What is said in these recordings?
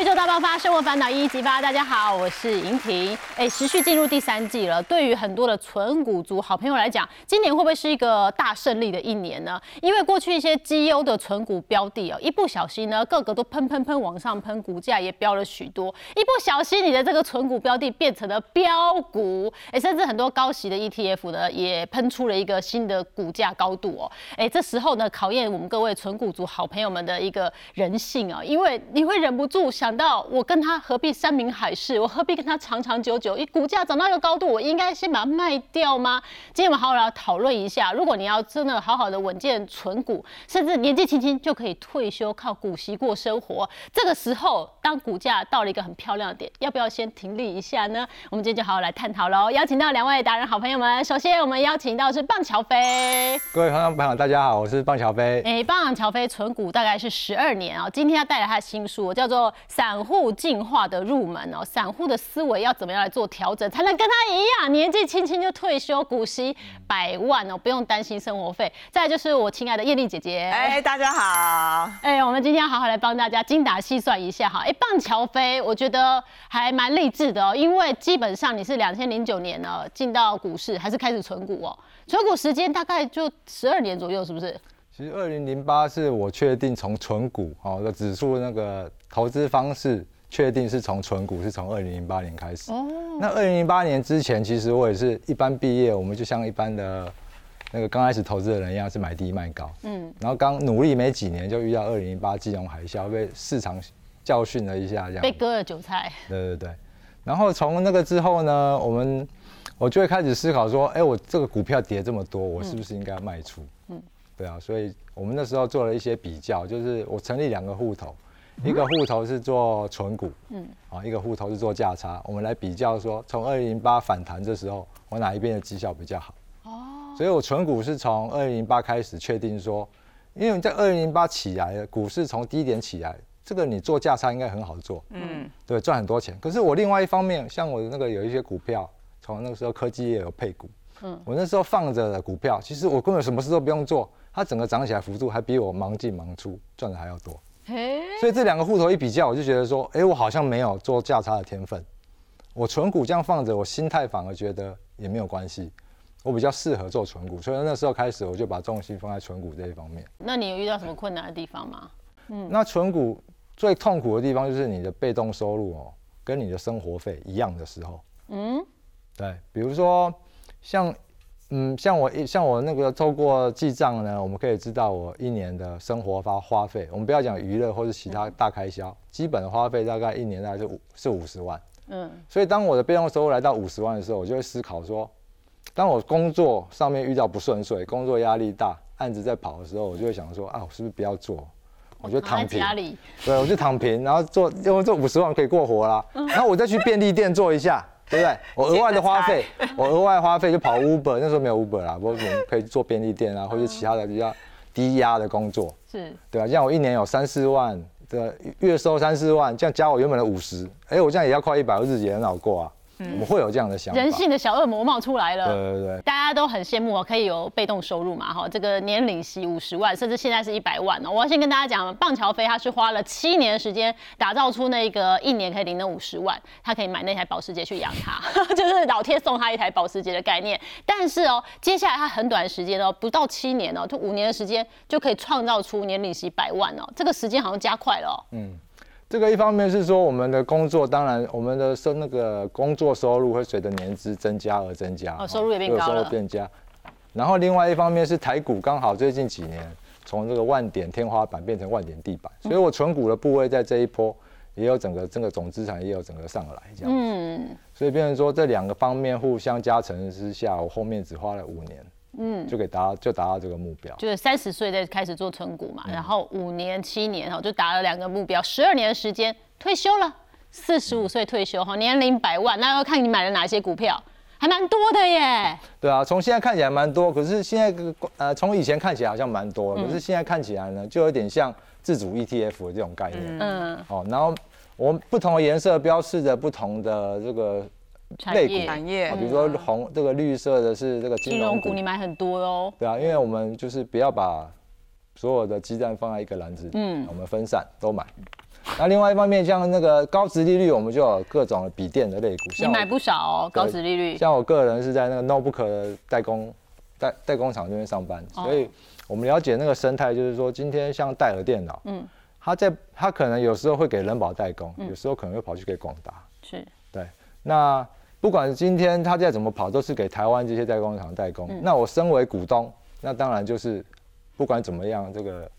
宇宙大爆发，生活烦恼一一激发。大家好，我是莹婷。哎，持续进入第三季了。对于很多的纯股族好朋友来讲，今年会不会是一个大胜利的一年呢？因为过去一些绩优的纯股标的哦，一不小心呢，个个都喷喷喷往上喷，股价也飙了许多。一不小心，你的这个纯股标的变成了标股，哎，甚至很多高息的 ETF 呢，也喷出了一个新的股价高度哦。哎，这时候呢，考验我们各位纯股族好朋友们的一个人性啊，因为你会忍不住想。想到我跟他何必山明海誓，我何必跟他长长久久？一股价涨到一个高度，我应该先把它卖掉吗？今天我们好好来讨论一下，如果你要真的好好的稳健存股，甚至年纪轻轻就可以退休靠股息过生活，这个时候当股价到了一个很漂亮的点，要不要先停利一下呢？我们今天就好好来探讨喽。邀请到两位达人好朋友们，首先我们邀请到是棒乔飞，各位朋友大家好，我是棒乔飞。哎，棒乔飞存股大概是十二年啊，今天要带来他的新书，叫做。散户进化的入门哦，散户的思维要怎么样来做调整，才能跟他一样年纪轻轻就退休，股息百万哦，不用担心生活费。再就是我亲爱的艳丽姐姐，哎，大家好，哎，我们今天好好来帮大家精打细算一下哈。哎，棒乔飞，我觉得还蛮励志的哦，因为基本上你是两千零九年呢进到股市，还是开始存股哦，存股时间大概就十二年左右，是不是？其实二零零八是我确定从存股哦的指数那个。投资方式确定是从纯股，是从二零零八年开始。哦，那二零零八年之前，其实我也是一般毕业，我们就像一般的那个刚开始投资的人一样，是买低卖高。嗯，然后刚努力没几年，就遇到二零零八金融海啸，被市场教训了一下，这样被割了韭菜。对对对，然后从那个之后呢，我们我就会开始思考说，哎，我这个股票跌这么多，我是不是应该卖出？嗯，对啊，所以我们那时候做了一些比较，就是我成立两个户头。一个户头是做存股，嗯，啊，一个户头是做价差，我们来比较说，从二零零八反弹这时候，我哪一边的绩效比较好？哦，所以我存股是从二零零八开始确定说，因为在二零零八起来的股市从低点起来，这个你做价差应该很好做，嗯，对，赚很多钱。可是我另外一方面，像我的那个有一些股票，从那个时候科技也有配股，嗯，我那时候放着的股票，其实我根本什么事都不用做，它整个涨起来幅度还比我忙进忙出赚的还要多。所以这两个户头一比较，我就觉得说，哎，我好像没有做价差的天分。我纯股这样放着，我心态反而觉得也没有关系。我比较适合做纯股，所以那时候开始我就把重心放在纯股这一方面。那你有遇到什么困难的地方吗？嗯，那纯股最痛苦的地方就是你的被动收入哦，跟你的生活费一样的时候。嗯，对，比如说像。嗯，像我一像我那个透过记账呢，我们可以知道我一年的生活花花费。我们不要讲娱乐或者其他大开销，基本的花费大概一年大概是五是五十万。嗯，所以当我的被动收入来到五十万的时候，我就会思考说，当我工作上面遇到不顺遂，工作压力大，案子在跑的时候，我就会想说啊，我是不是不要做？我就躺平。对，我就躺平，然后做，因为这五十万可以过活啦。然后我再去便利店做一下。对不对？我额外的花费，我额外花费就跑 Uber，那时候没有 Uber 啦，不过我们可以做便利店啊，或者其他的比较低压的工作，是，对吧？像我一年有三四万的月收，三四万，这样加我原本的五十，哎，我这样也要快一百，日子也很好过啊。我们会有这样的想法，人性的小恶魔冒出来了。对对对，大家都很羡慕哦，可以有被动收入嘛，哈，这个年领息五十万，甚至现在是一百万哦。我要先跟大家讲，棒乔飞他是花了七年时间打造出那个一年可以领的五十万，他可以买那台保时捷去养他，就是老天送他一台保时捷的概念。但是哦，接下来他很短时间哦，不到七年哦，就五年的时间就可以创造出年领息百万哦，这个时间好像加快了。嗯。这个一方面是说我们的工作，当然我们的收那个工作收入会随着年资增加而增加，哦，收入也变高了，收入变加。然后另外一方面是台股刚好最近几年从这个万点天花板变成万点地板，所以我存股的部位在这一波也有整个整个总资产也有整个上来这样，嗯，所以变成说这两个方面互相加成之下，我后面只花了五年。嗯，就可以达就达到这个目标，就是三十岁再开始做存股嘛，然后五年七年哈就达了两个目标，十二年的时间退休了，四十五岁退休哈，年龄百万，那要看你买了哪些股票，还蛮多的耶。对啊，从现在看起来蛮多，可是现在呃从以前看起来好像蛮多，可是现在看起来呢，就有点像自主 ETF 的这种概念。嗯，哦，然后我们不同的颜色标示着不同的这个。类股产业，比如说红这个绿色的是这个金融股，你买很多哦。对啊，因为我们就是不要把所有的鸡蛋放在一个篮子，嗯，我们分散都买。那另外一方面，像那个高值利率，我们就有各种的笔电的类股，你买不少哦，高值利率。像我个人是在那个 notebook 的代工代代工厂这边上班，所以我们了解那个生态，就是说今天像戴尔电脑，嗯，它在它可能有时候会给人保代工，有时候可能会跑去给广达，是，对，那。不管今天他再怎么跑，都是给台湾这些代工厂代工。那我身为股东，那当然就是不管怎么样，这个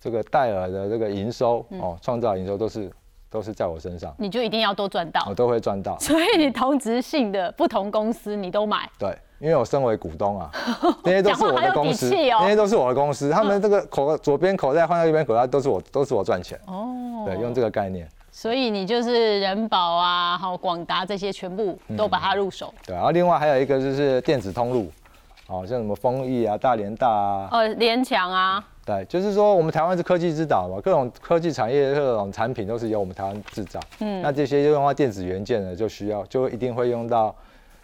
这个戴尔的这个营收哦，创造营收都是都是在我身上。你就一定要都赚到，我都会赚到。所以你同质性的不同公司你都买。对，因为我身为股东啊，那些都是我的公司，那些都是我的公司，他们这个口左边口袋换到右边口袋都是我都是我赚钱。哦，对，用这个概念。所以你就是人保啊，好广达这些全部都把它入手。对，然后另外还有一个就是电子通路，好像什么丰益啊、大连大啊，呃，联强啊。对，就是说我们台湾是科技之岛嘛，各种科技产业、各种产品都是由我们台湾制造。嗯。那这些就用到电子元件呢，就需要就一定会用到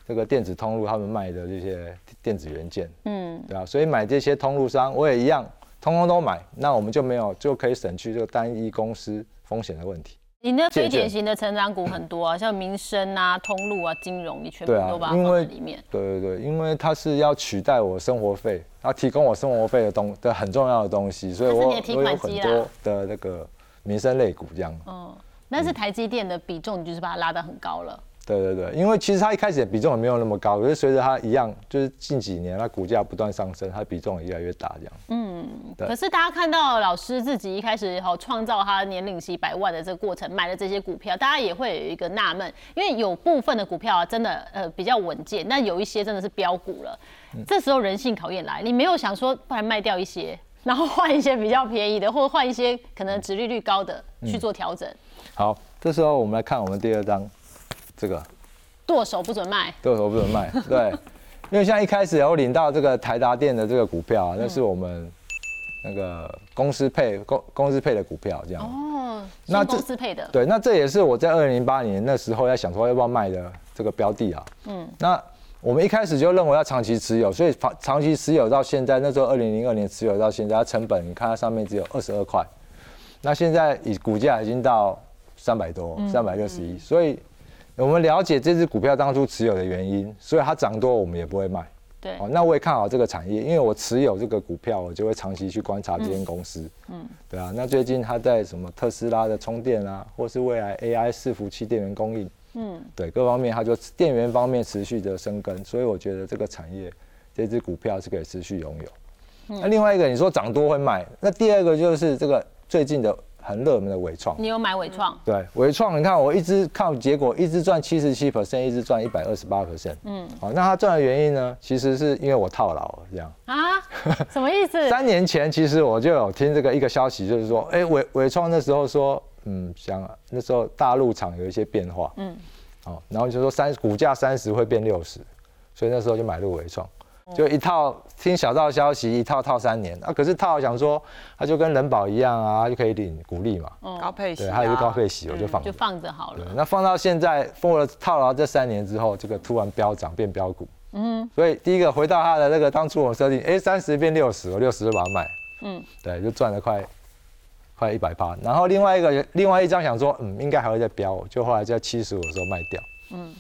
这个电子通路他们卖的这些电子元件。嗯。对啊，所以买这些通路商，我也一样，通通都买，那我们就没有就可以省去这个单一公司风险的问题。你那非典型的成长股很多啊，像民生啊、通路啊、金融，你全部都把它放在里面。对对对，因为它是要取代我生活费，它提供我生活费的东的很重要的东西，所以我我有很多的那个民生类股这样。嗯，但是台积电的比重，你就是把它拉得很高了。对对对，因为其实它一开始的比重也没有那么高，可是随着它一样，就是近几年它股价不断上升，它比重也越来越大这样。嗯，可是大家看到老师自己一开始好创造他年领息百万的这个过程，买了这些股票，大家也会有一个纳闷，因为有部分的股票啊，真的呃比较稳健，那有一些真的是标股了。这时候人性考验来，你没有想说不然卖掉一些，然后换一些比较便宜的，或者换一些可能殖利率高的去做调整。好，这时候我们来看我们第二章。这个剁手不准卖，剁手不准卖。对，因为像一开始有领到这个台达电的这个股票啊，那是我们那个公司配公公司配的股票，这样。哦，那公司配的。对，那这也是我在二零零八年那时候在想说要不要卖的这个标的啊。嗯。那我们一开始就认为要长期持有，所以长长期持有到现在，那时候二零零二年持有到现在，它成本你看它上面只有二十二块，那现在以股价已经到三百多，三百六十一，所以。我们了解这只股票当初持有的原因，所以它涨多我们也不会卖。对，哦，那我也看好这个产业，因为我持有这个股票，我就会长期去观察这间公司。嗯，对啊，那最近它在什么特斯拉的充电啊，或是未来 AI 伺服器电源供应，嗯，对，各方面它就电源方面持续的生根，所以我觉得这个产业这只股票是可以持续拥有。那另外一个你说涨多会卖，那第二个就是这个最近的。很热门的伟创，你有买伟创？对，伟创，你看我一直看结果，一直赚七十七 percent，一直赚一百二十八 percent。嗯，好，那他赚的原因呢？其实是因为我套牢了，这样啊？什么意思？三年前其实我就有听这个一个消息，就是说，哎，伟伟创那时候说，嗯，想那时候大陆厂有一些变化，嗯，好，然后就说三股价三十会变六十，所以那时候就买入伟创。就一套听小道消息，一套套三年啊！可是套想说，他就跟人保一样啊，就可以领股利嘛。高配息，对，还有一个高配息，我就放就放着好了。那放到现在，封了套牢这三年之后，这个突然飙涨变标股。嗯。所以第一个回到他的那个当初我设定，哎，三十变六十，我六十就把它卖。嗯。对，就赚了快快一百八。然后另外一个另外一张想说，嗯，应该还会再飙，就后来在七十五的时候卖掉。嗯。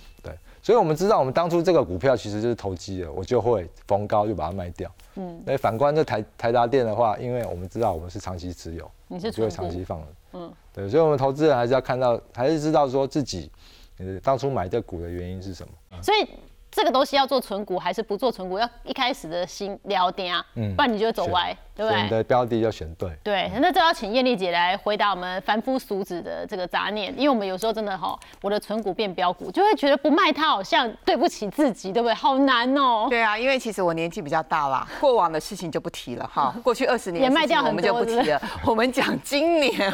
所以，我们知道，我们当初这个股票其实就是投机的，我就会逢高就把它卖掉。嗯，那反观这台台达电的话，因为我们知道我们是长期持有，你是就会长期放的。嗯，对，所以我们投资人还是要看到，还是知道说自己，呃，当初买这股的原因是什么。所以。这个东西要做存股还是不做存股？要一开始的心聊点啊，嗯，不然你就会走歪，对不对？你的标的要选对。对，那这要请艳丽姐来回答我们凡夫俗子的这个杂念，因为我们有时候真的哈，我的存股变标股，就会觉得不卖它好像对不起自己，对不对？好难哦。对啊，因为其实我年纪比较大啦，过往的事情就不提了哈。过去二十年也卖掉我们就不提了。我们讲今年，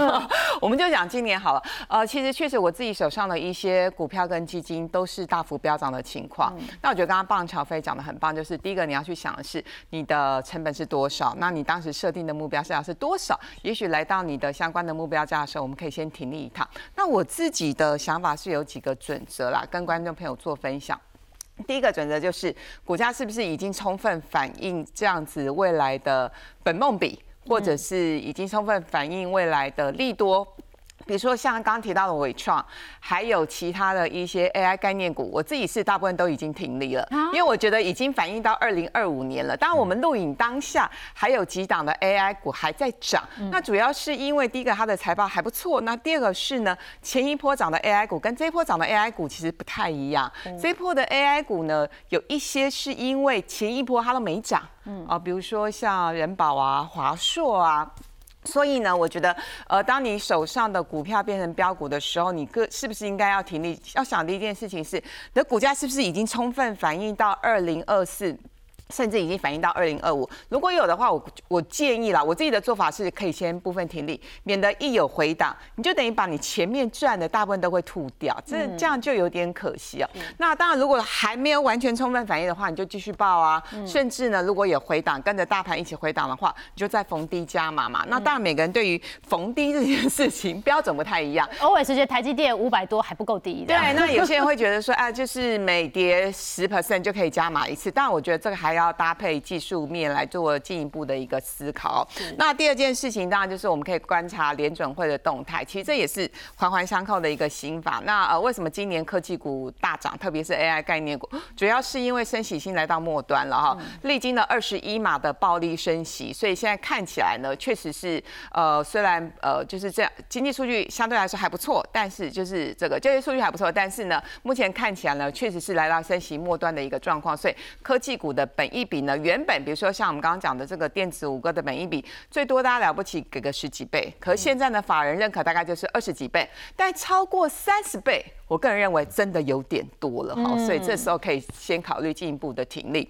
我们就讲今年好了。呃，其实确实我自己手上的一些股票跟基金都是大幅飙涨的情况。那我觉得刚刚棒乔飞讲的很棒，就是第一个你要去想的是你的成本是多少，那你当时设定的目标价是多少？也许来到你的相关的目标价的时候，我们可以先停立一趟。那我自己的想法是有几个准则啦，跟观众朋友做分享。第一个准则就是股价是不是已经充分反映这样子未来的本梦比，或者是已经充分反映未来的利多。比如说像刚刚提到的伟创，还有其他的一些 AI 概念股，我自己是大部分都已经停利了，因为我觉得已经反映到二零二五年了。当然，我们录影当下还有几档的 AI 股还在涨，那主要是因为第一个它的财报还不错，那第二个是呢，前一波涨的 AI 股跟这一波涨的 AI 股其实不太一样。这一波的 AI 股呢，有一些是因为前一波它都没涨，嗯啊，比如说像人保啊、华硕啊。所以呢，我觉得，呃，当你手上的股票变成标股的时候，你个是不是应该要停利？要想的一件事情是，你的股价是不是已经充分反映到二零二四？甚至已经反映到二零二五，如果有的话，我我建议啦，我自己的做法是可以先部分停利，免得一有回档，你就等于把你前面赚的大部分都会吐掉，这这样就有点可惜哦。那当然，如果还没有完全充分反应的话，你就继续报啊。甚至呢，如果有回档，跟着大盘一起回档的话，你就再逢低加码嘛。那当然，每个人对于逢低这件事情标准不太一样。偶尔是觉得台积电五百多还不够低。对，那有些人会觉得说，哎，就是每跌十 percent 就可以加码一次。但我觉得这个还要搭配技术面来做进一步的一个思考。那第二件事情当然就是我们可以观察联准会的动态，其实这也是环环相扣的一个心法。那呃，为什么今年科技股大涨，特别是 AI 概念股，主要是因为升息性来到末端了哈，历经了二十一码的暴力升息，所以现在看起来呢，确实是呃，虽然呃就是这样，经济数据相对来说还不错，但是就是这个就业数据还不错，但是呢，目前看起来呢，确实是来到升息末端的一个状况，所以科技股的本益比。原本比如说像我们刚刚讲的这个电子五哥的本一比，最多大家了不起给个十几倍，可是现在呢，法人认可大概就是二十几倍，但超过三十倍，我个人认为真的有点多了哈，所以这时候可以先考虑进一步的停利。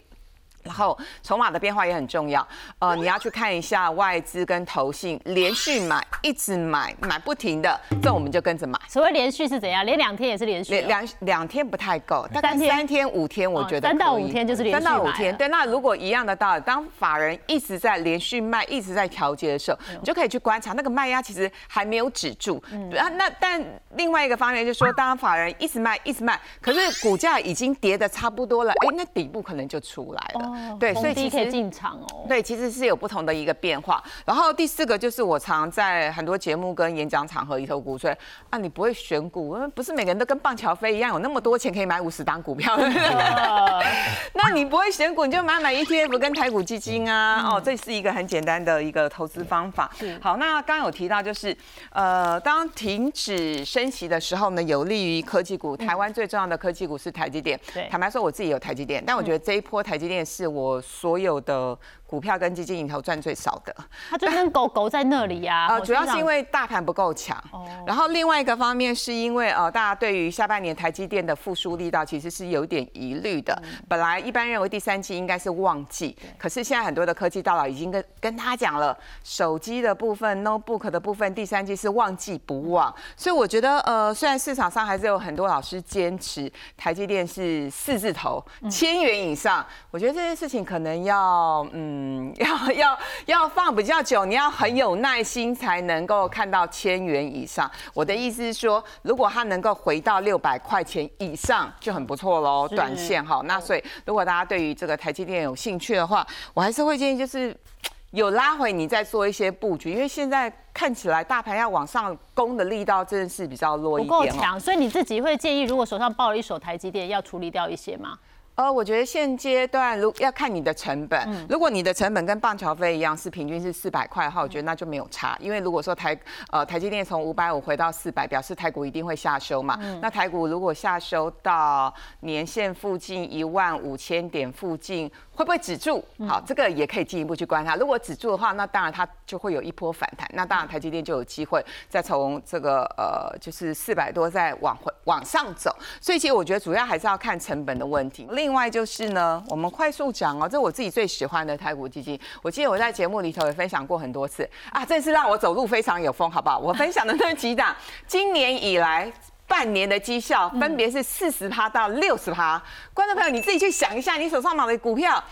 然后筹码的变化也很重要，呃，你要去看一下外资跟投信连续买，一直买，买不停的，这我们就跟着买。所谓连续是怎样？连两天也是连续？两两天不太够，大概三天五天，我觉得三到五天就是连续三到五天，对。那如果一样的道理，当法人一直在连续卖，一直在调节的时候，你就可以去观察那个卖压其实还没有止住。啊，那但另外一个方面就是说，当法人一直卖，一直卖，可是股价已经跌的差不多了，哎，那底部可能就出来了。对，所以其实进场哦。对，其实是有不同的一个变化。然后第四个就是我常在很多节目跟演讲场合里头鼓吹啊，你不会选股，不是每个人都跟棒乔飞一样有那么多钱可以买五十档股票。那你不会选股，你就买买 ETF 跟台股基金啊。哦，这是一个很简单的一个投资方法。好，那刚刚有提到就是呃，当停止升息的时候呢，有利于科技股。台湾最重要的科技股是台积电。对，坦白说我自己有台积电，但我觉得这一波台积电是是我所有的股票跟基金里头赚最少的，它就跟狗狗在那里呀。呃，主要是因为大盘不够强。哦。然后另外一个方面是因为呃，大家对于下半年台积电的复苏力道其实是有点疑虑的。本来一般认为第三季应该是旺季，可是现在很多的科技大佬已经跟跟他讲了，手机的部分、notebook 的部分，第三季是旺季不旺。所以我觉得呃，虽然市场上还是有很多老师坚持台积电是四字头千元以上，我觉得这件事情可能要嗯 要要要放比较久，你要很有耐心才能够看到千元以上。我的意思是说，如果它能够回到六百块钱以上就很不错喽，短线哈。那所以如果大家对于这个台积电有兴趣的话，我还是会建议就是 有拉回你再做一些布局，因为现在看起来大盘要往上攻的力道真的是比较弱一点，不够强。所以你自己会建议，如果手上抱了一手台积电，要处理掉一些吗？呃，我觉得现阶段如要看你的成本，如果你的成本跟棒桥飞一样是平均是四百块的话，我觉得那就没有差。因为如果说台呃台积电从五百五回到四百，表示台股一定会下修嘛。那台股如果下修到年线附近一万五千点附近，会不会止住？好，这个也可以进一步去观察。如果止住的话，那当然它就会有一波反弹。那当然台积电就有机会再从这个呃就是四百多再往回往上走。所以其实我觉得主要还是要看成本的问题。另另外就是呢，我们快速讲哦，这我自己最喜欢的泰股基金。我记得我在节目里头也分享过很多次啊，这次让我走路非常有风，好不好？我分享的那几档，今年以来半年的绩效分别是四十趴到六十趴。观众朋友，你自己去想一下，你手上买的股票。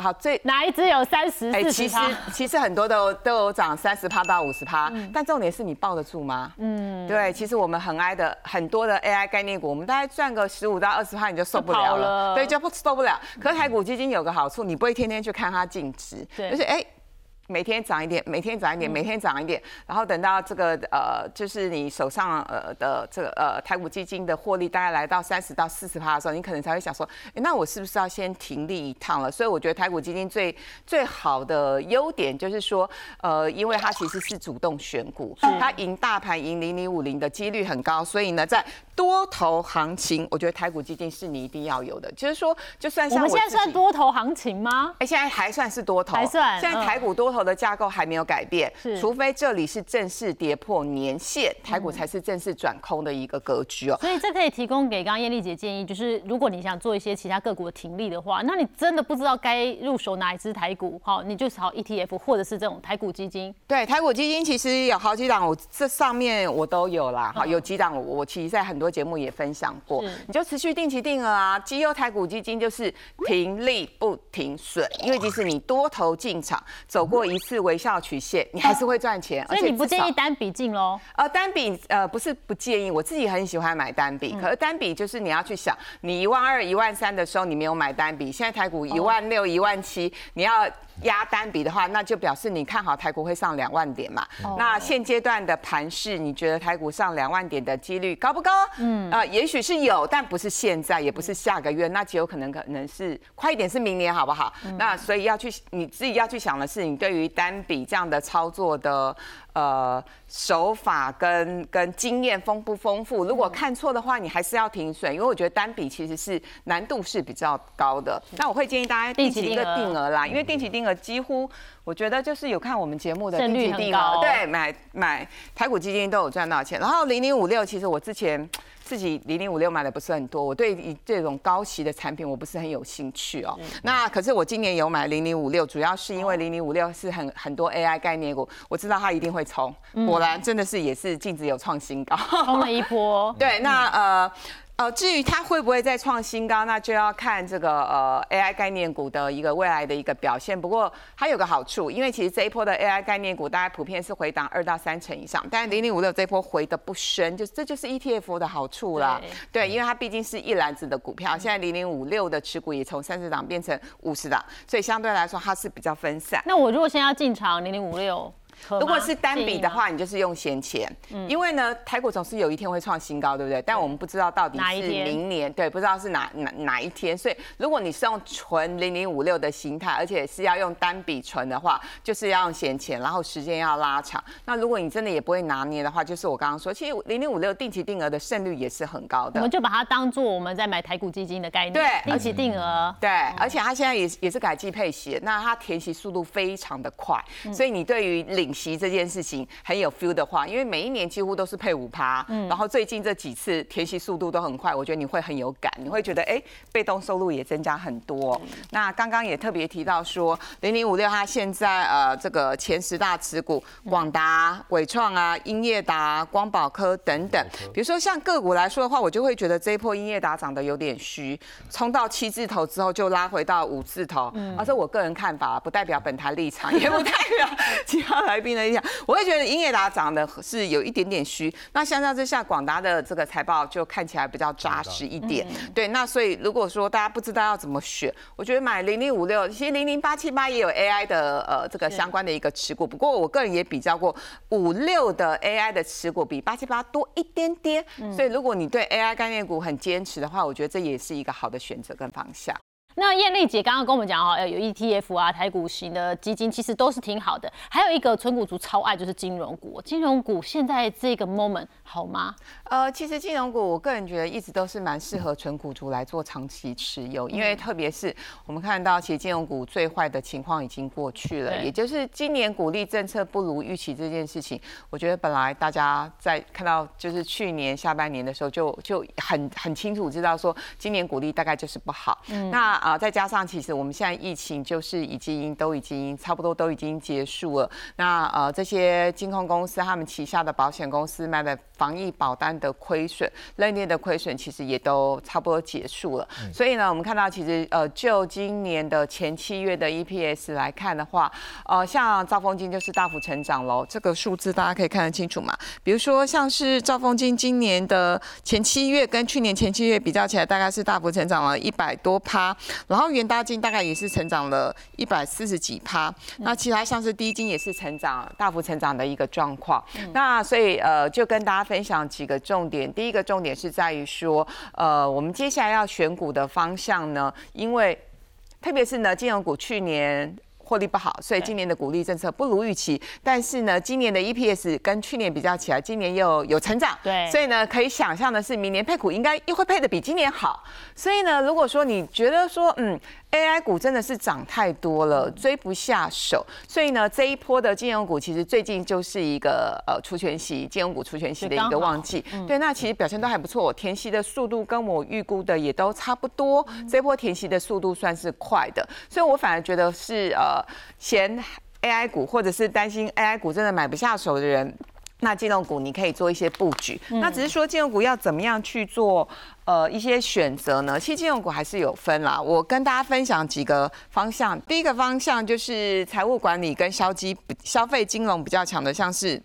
好，最哪一只有三十、四十其实其实很多都都有涨三十趴到五十趴，但重点是你抱得住吗？嗯，对，其实我们很爱的很多的 AI 概念股，我们大概赚个十五到二十趴你就受不了了，对，就不受不了。可是台股基金有个好处，你不会天天去看它净值，而且哎。每天涨一点，每天涨一点，每天涨一点，然后等到这个呃，就是你手上呃的这个呃台股基金的获利大概来到三十到四十趴的时候，你可能才会想说，哎，那我是不是要先停利一趟了？所以我觉得台股基金最最好的优点就是说，呃，因为它其实是主动选股，它赢大盘赢零零五零的几率很高，所以呢，在多头行情，我觉得台股基金是你一定要有的。就是说，就算像我们现在算多头行情吗？哎，现在还算是多头，还算。现在台股多头。的架构还没有改变，除非这里是正式跌破年线，台股才是正式转空的一个格局哦。所以这可以提供给刚刚艳丽姐建议，就是如果你想做一些其他个股的停利的话，那你真的不知道该入手哪一支台股，好，你就炒 ETF 或者是这种台股基金。对，台股基金其实有好几档，我这上面我都有啦，哈，有几档我我其实在很多节目也分享过，你就持续定期定额啊，绩优台股基金就是停利不停损，因为即使你多头进场走过。一次微笑曲线，你还是会赚钱。所以你不建议单笔进喽？呃，单笔呃不是不建议，我自己很喜欢买单笔。可是单笔就是你要去想，你一万二、一万三的时候你没有买单笔，现在台股一万六、一万七，你要。压单笔的话，那就表示你看好台股会上两万点嘛？那现阶段的盘势，你觉得台股上两万点的几率高不高？嗯，啊，也许是有，但不是现在，也不是下个月，那极有可能可能是快一点是明年，好不好？那所以要去你自己要去想的是，你对于单笔这样的操作的。呃，手法跟跟经验丰不丰富？如果看错的话，你还是要停损，因为我觉得单笔其实是难度是比较高的。那我会建议大家定期一个定额啦，因为定期定额几乎我觉得就是有看我们节目的定期定额，对，买买台股基金都有赚到钱。然后零零五六，其实我之前。自己零零五六买的不是很多，我对这种高息的产品我不是很有兴趣哦。那可是我今年有买零零五六，主要是因为零零五六是很很多 AI 概念股，我知道它一定会冲，果然真的是也是净值有创新高，冲了一波。对，那呃。呃，至于它会不会再创新高，那就要看这个呃 AI 概念股的一个未来的一个表现。不过它有个好处，因为其实这一波的 AI 概念股大概普遍是回档二到三成以上，但是零零五六这一波回的不深，就这就是 ETF 的好处啦。对，因为它毕竟是一篮子的股票，现在零零五六的持股也从三十档变成五十档，所以相对来说它是比较分散。那我如果现在要进场零零五六？如果是单笔的话，你就是用闲钱，因为呢，台股总是有一天会创新高，对不对？但我们不知道到底是明年，对，不知道是哪哪哪一天。所以，如果你是用纯零零五六的形态，而且是要用单笔存的话，就是要用闲钱，然后时间要拉长。那如果你真的也不会拿捏的话，就是我刚刚说，其实零零五六定期定额的胜率也是很高的。我们就把它当做我们在买台股基金的概念，对，定期定额，对，而且它现在也也是改季配息，那它填息速度非常的快，所以你对于领领息这件事情很有 feel 的话，因为每一年几乎都是配五趴，嗯，然后最近这几次填息速度都很快，我觉得你会很有感，你会觉得哎，被动收入也增加很多。那刚刚也特别提到说，零零五六它现在呃这个前十大持股，广达、伟创啊、英业达、光宝科等等，比如说像个股来说的话，我就会觉得这一波英业达涨得有点虚，冲到七字头之后就拉回到五字头，而且我个人看法，不代表本台立场，也不代表。其他来宾的印象，我会觉得英业达涨的是有一点点虚。那相较之下，广达的这个财报就看起来比较扎实一点。对，那所以如果说大家不知道要怎么选，我觉得买零零五六，其实零零八七八也有 AI 的呃这个相关的一个持股。不过我个人也比较过五六的 AI 的持股比八七八多一点点。所以如果你对 AI 概念股很坚持的话，我觉得这也是一个好的选择跟方向。那艳丽姐刚刚跟我们讲哦，有 ETF 啊，台股型的基金其实都是挺好的。还有一个纯股族超爱就是金融股，金融股现在这个 moment 好吗？呃，其实金融股我个人觉得一直都是蛮适合纯股族来做长期持有，因为特别是我们看到其实金融股最坏的情况已经过去了，也就是今年鼓励政策不如预期这件事情，我觉得本来大家在看到就是去年下半年的时候就就很很清楚知道说今年鼓励大概就是不好。嗯，那啊，再加上其实我们现在疫情就是已经都已经差不多都已经结束了。那呃，这些金控公司他们旗下的保险公司卖的防疫保单的亏损、认列的亏损，其实也都差不多结束了。所以呢，我们看到其实呃，就今年的前七月的 EPS 来看的话，呃，像兆丰金就是大幅成长喽。这个数字大家可以看得清楚嘛？比如说像是兆丰金今年的前七月跟去年前七月比较起来，大概是大幅成长了一百多趴。然后元大金大概也是成长了一百四十几趴，那其他像是低金也是成长大幅成长的一个状况。那所以呃，就跟大家分享几个重点。第一个重点是在于说，呃，我们接下来要选股的方向呢，因为特别是呢，金融股去年。获利不好，所以今年的股利政策不如预期。但是呢，今年的 EPS 跟去年比较起来，今年又有成长。对，所以呢，可以想象的是，明年配股应该又会配的比今年好。所以呢，如果说你觉得说，嗯。AI 股真的是涨太多了，追不下手，所以呢，这一波的金融股其实最近就是一个呃除权息金融股除权息的一个旺季。对，那其实表现都还不错，填息的速度跟我预估的也都差不多，这波填息的速度算是快的，所以我反而觉得是呃嫌 AI 股或者是担心 AI 股真的买不下手的人。那金融股你可以做一些布局，那只是说金融股要怎么样去做呃一些选择呢？其实金融股还是有分啦，我跟大家分享几个方向。第一个方向就是财务管理跟消基消费金融比较强的，像是。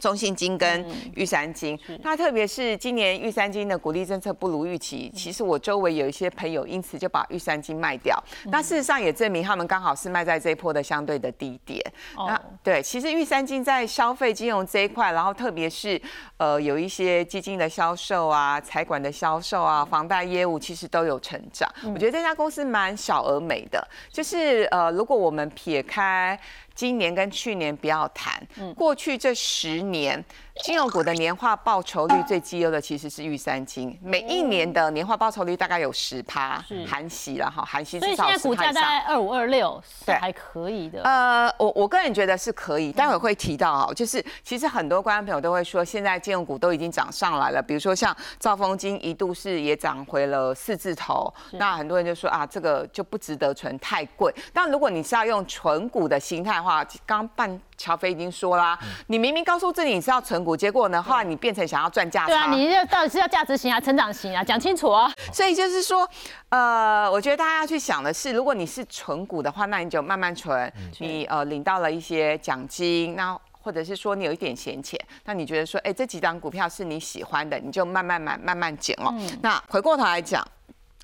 中信金跟玉山金，那特别是今年玉山金的鼓励政策不如预期，其实我周围有一些朋友因此就把玉山金卖掉。那事实上也证明他们刚好是卖在这一波的相对的低点。那对，其实玉山金在消费金融这一块，然后特别是呃有一些基金的销售啊、财管的销售啊、房贷业务，其实都有成长。我觉得这家公司蛮小而美的，就是呃如果我们撇开。今年跟去年不要谈，过去这十年。金融股的年化报酬率最绩优的其实是玉三金，每一年的年化报酬率大概有十趴，含息了哈，含息所以现在股价大概二五二六，对，还可以的。呃，我我个人觉得是可以，待会会提到啊，就是其实很多观众朋友都会说，现在金融股都已经涨上来了，比如说像兆丰金一度是也涨回了四字头，那很多人就说啊，这个就不值得存，太贵。但如果你是要用纯股的心态的话，刚半乔飞已经说啦，你明明告诉自己你是要存股。结果呢？后来你变成想要赚价差。对啊，你这到底是要价值型啊，成长型啊？讲清楚啊！所以就是说，呃，我觉得大家要去想的是，如果你是存股的话，那你就慢慢存。你呃领到了一些奖金，那或者是说你有一点闲钱，那你觉得说，哎，这几张股票是你喜欢的，你就慢慢买，慢慢减哦。那回过头来讲，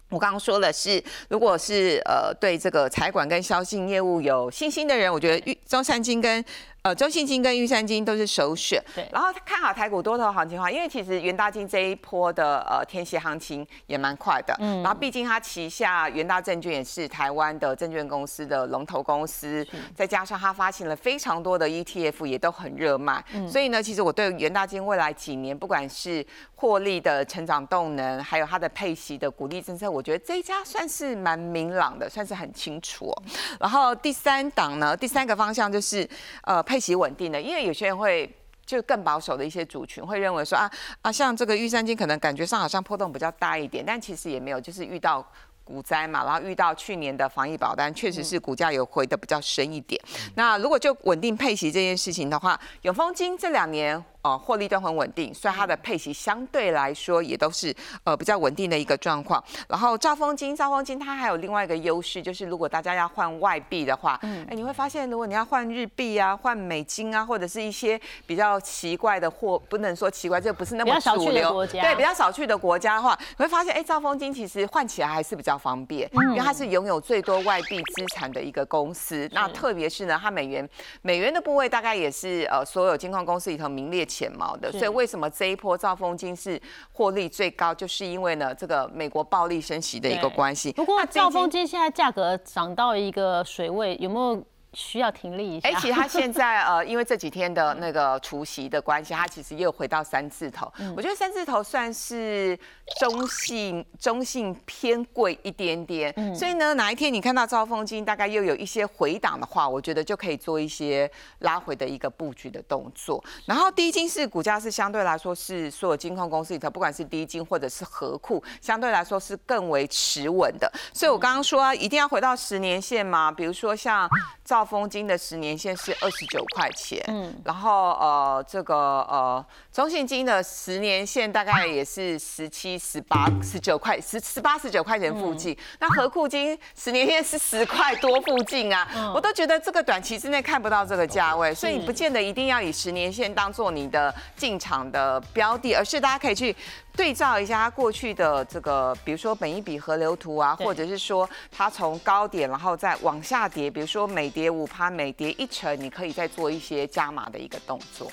我刚刚说的是，如果是呃对这个财管跟销信业务有信心的人，我觉得中山金跟。呃，中信金跟玉山金都是首选。对，然后看好台股多头行情的话，因为其实元大金这一波的呃天蝎行情也蛮快的。嗯。然后毕竟它旗下元大证券也是台湾的证券公司的龙头公司，再加上它发行了非常多的 ETF，也都很热卖。嗯。所以呢，其实我对元大金未来几年，不管是获利的成长动能，还有它的配息的鼓励政策，我觉得这一家算是蛮明朗的，算是很清楚。然后第三档呢，第三个方向就是呃配。配息稳定的，因为有些人会就更保守的一些族群会认为说啊啊，像这个玉山金可能感觉上好像波动比较大一点，但其实也没有，就是遇到股灾嘛，然后遇到去年的防疫保单，确实是股价有回的比较深一点。那如果就稳定配息这件事情的话，永丰金这两年。哦，获利都很稳定，所以它的配息相对来说也都是呃比较稳定的一个状况。然后兆丰金，兆丰金它还有另外一个优势，就是如果大家要换外币的话，哎，你会发现如果你要换日币啊、换美金啊，或者是一些比较奇怪的货，不能说奇怪，这不是那么主流，对，比较少去的国家的话，你会发现哎，兆丰金其实换起来还是比较方便，因为它是拥有最多外币资产的一个公司。那特别是呢，它美元美元的部位大概也是呃所有金矿公司里头名列。浅毛的，所以为什么这一波兆丰金是获利最高，就是因为呢这个美国暴力升息的一个关系。不过兆丰金现在价格涨到一个水位，有没有？需要停利一下。哎，其实他现在 呃，因为这几天的那个除夕的关系，他其实又回到三字头。我觉得三字头算是中性，中性偏贵一点点。所以呢，哪一天你看到招风金大概又有一些回档的话，我觉得就可以做一些拉回的一个布局的动作。然后低金是股价是相对来说是所有金控公司里头，不管是低金或者是和库，相对来说是更为持稳的。所以我刚刚说一定要回到十年线嘛，比如说像兆。丰金的十年线是二十九块钱，嗯，然后呃，这个呃，中信金的十年线大概也是十七、十八、十九块，十十八、十九块钱附近。那和库金十年线是十块多附近啊，我都觉得这个短期之内看不到这个价位，所以你不见得一定要以十年线当做你的进场的标的，而是大家可以去。对照一下它过去的这个，比如说本一笔河流图啊，或者是说它从高点然后再往下跌，比如说每跌五趴，每跌一成，你可以再做一些加码的一个动作。